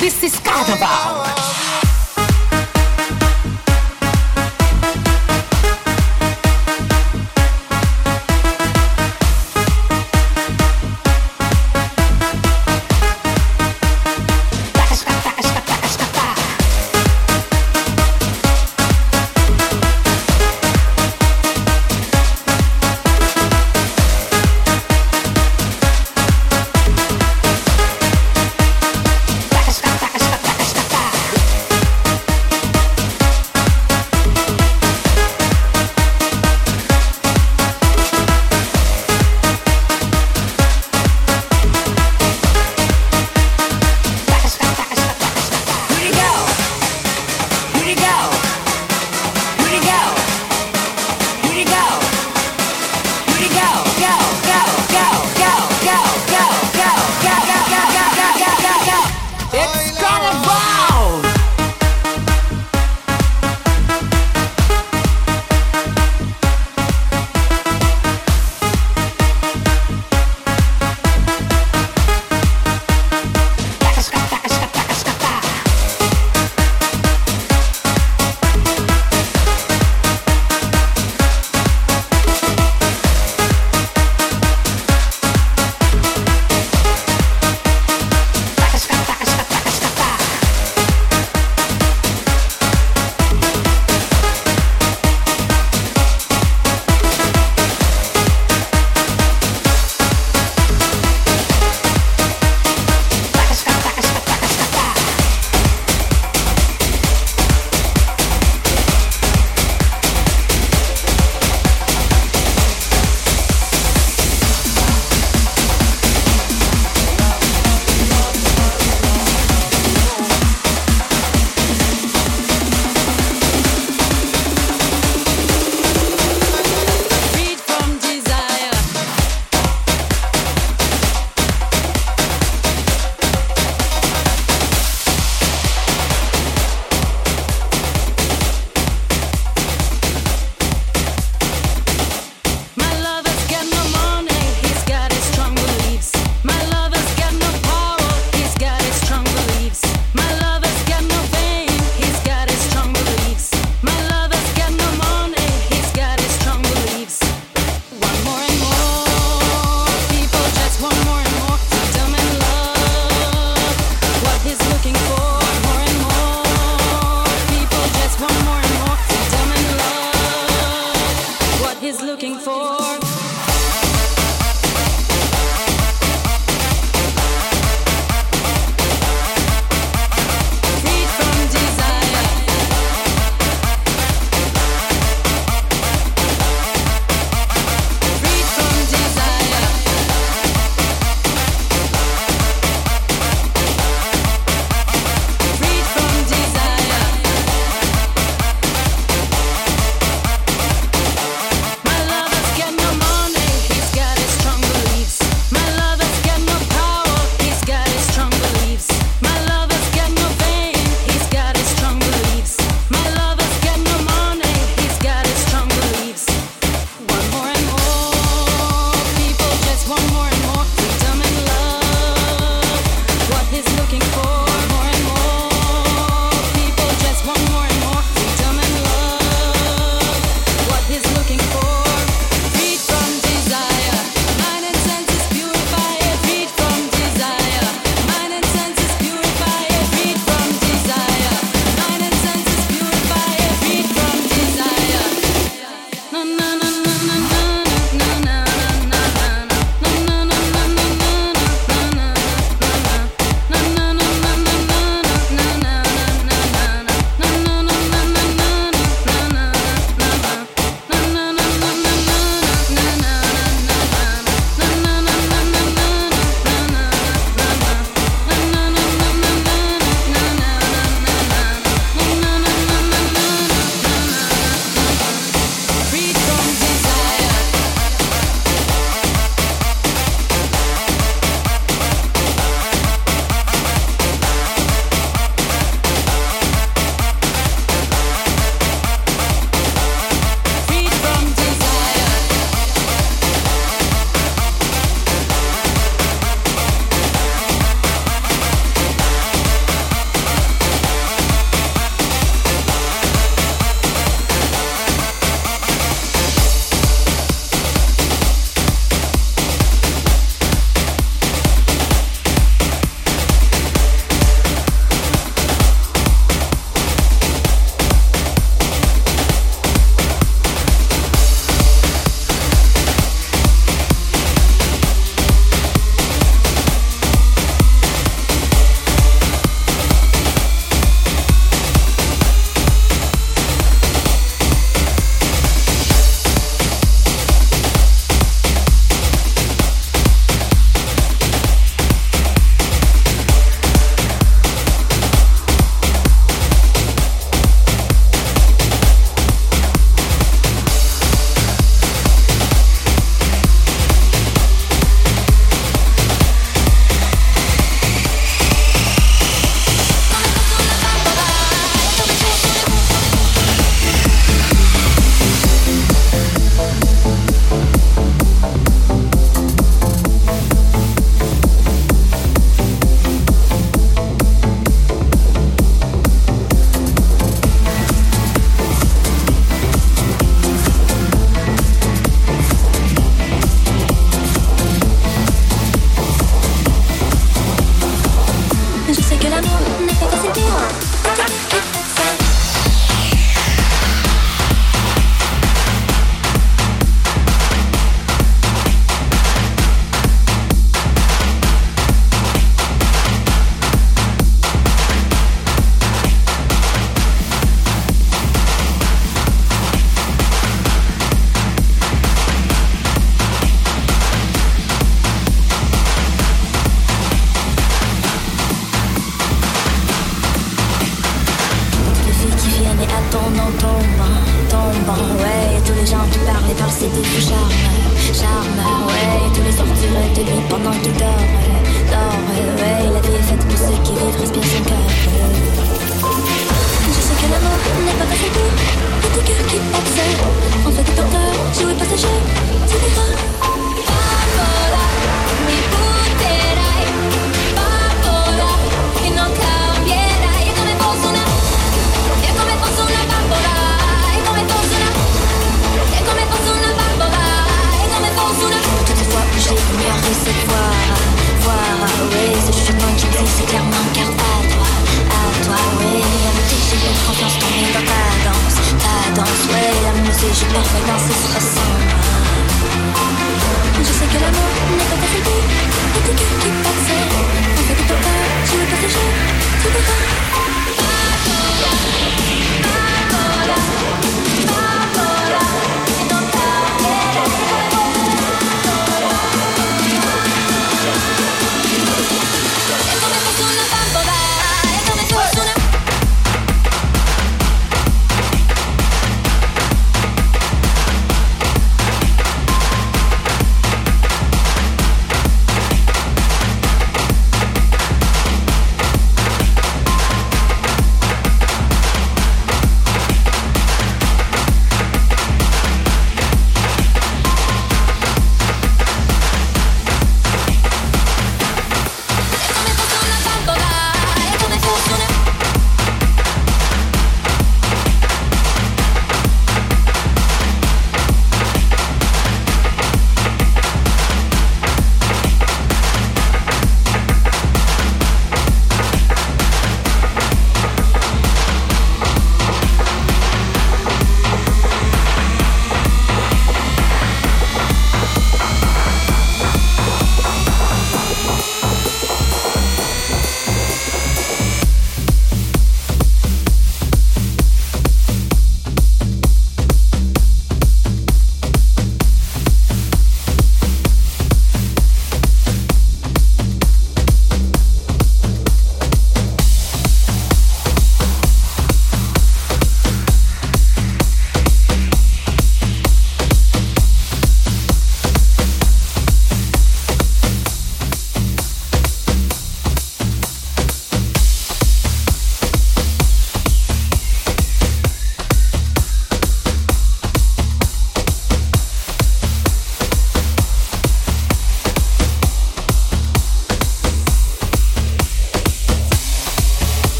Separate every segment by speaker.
Speaker 1: This is carnival.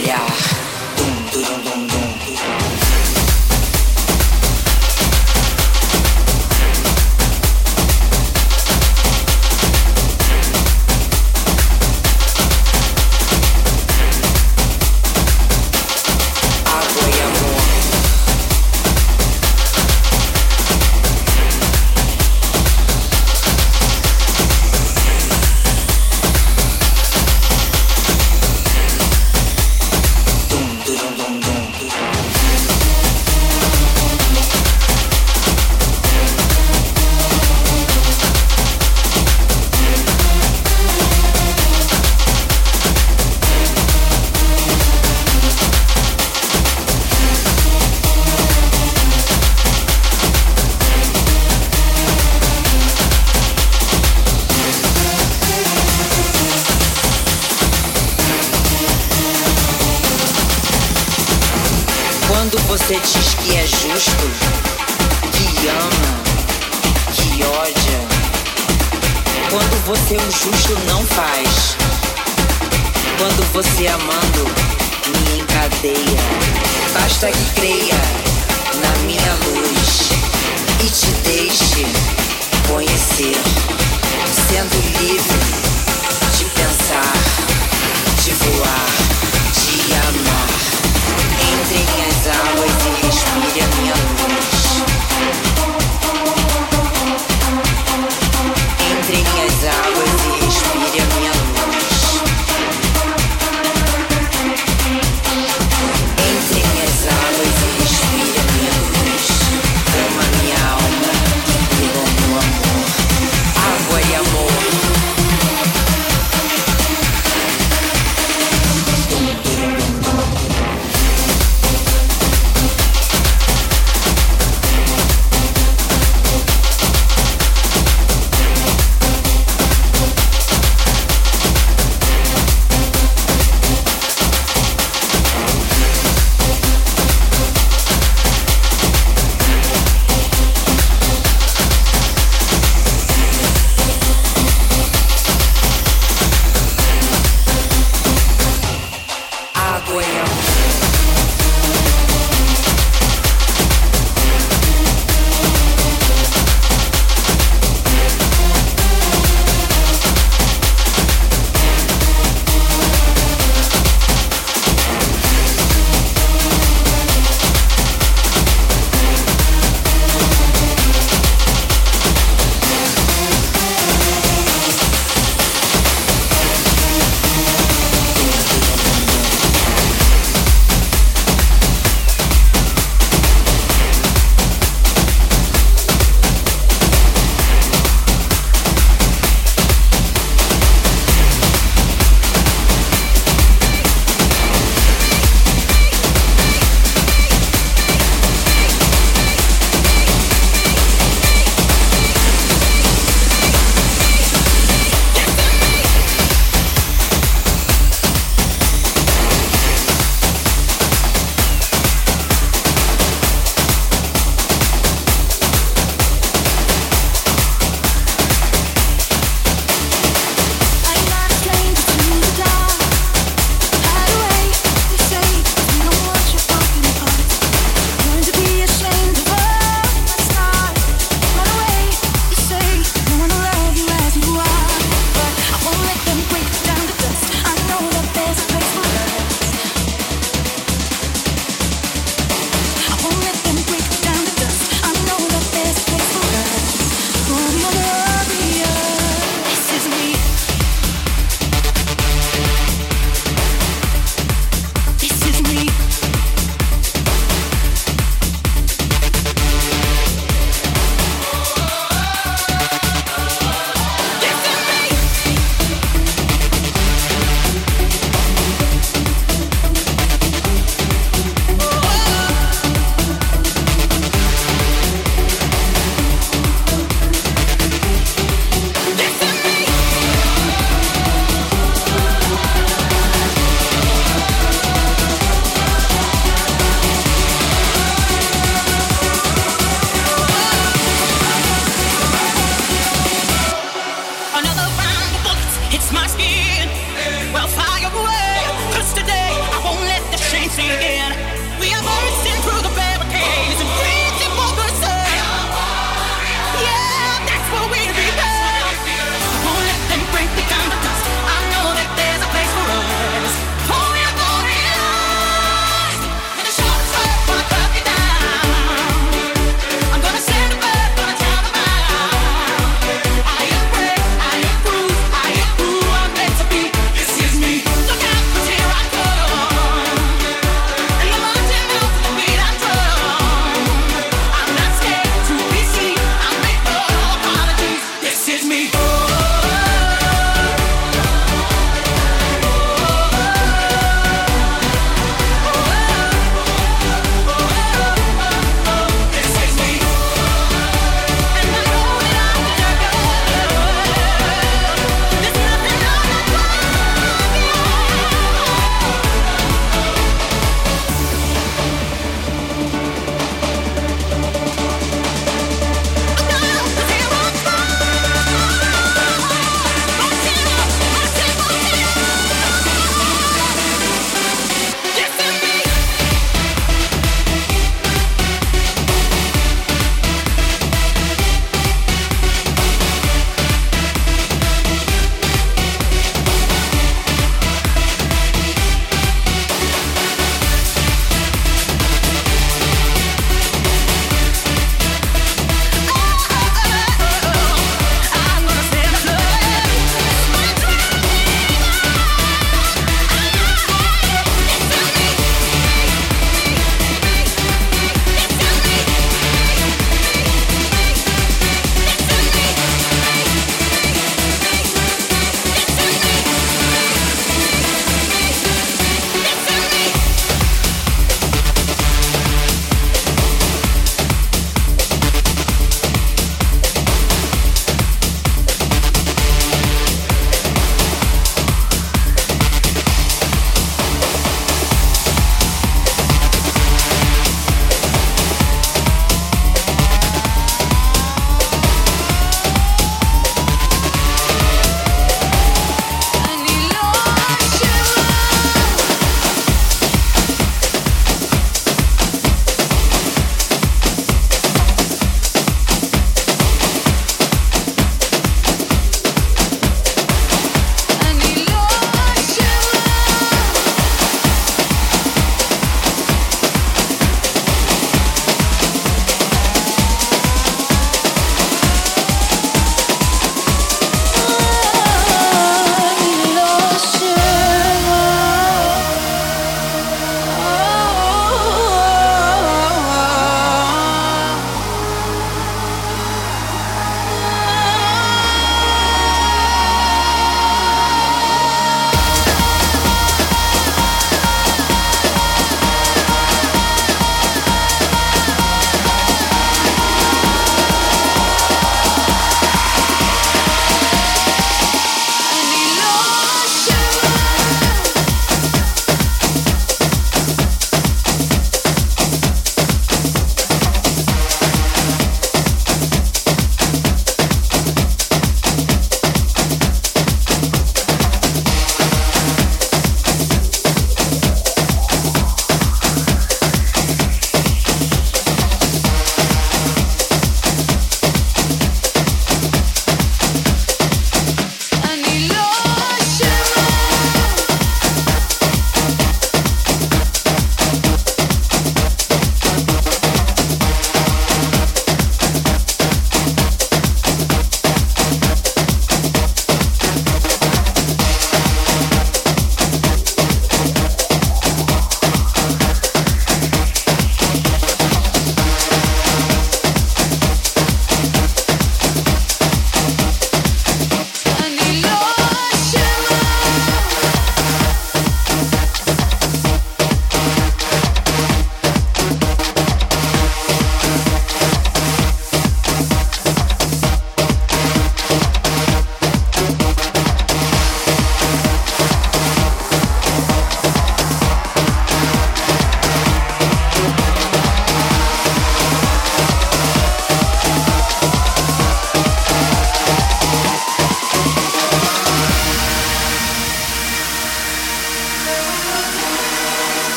Speaker 1: Olhar. Dum, dum, dum,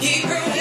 Speaker 2: Keep growing.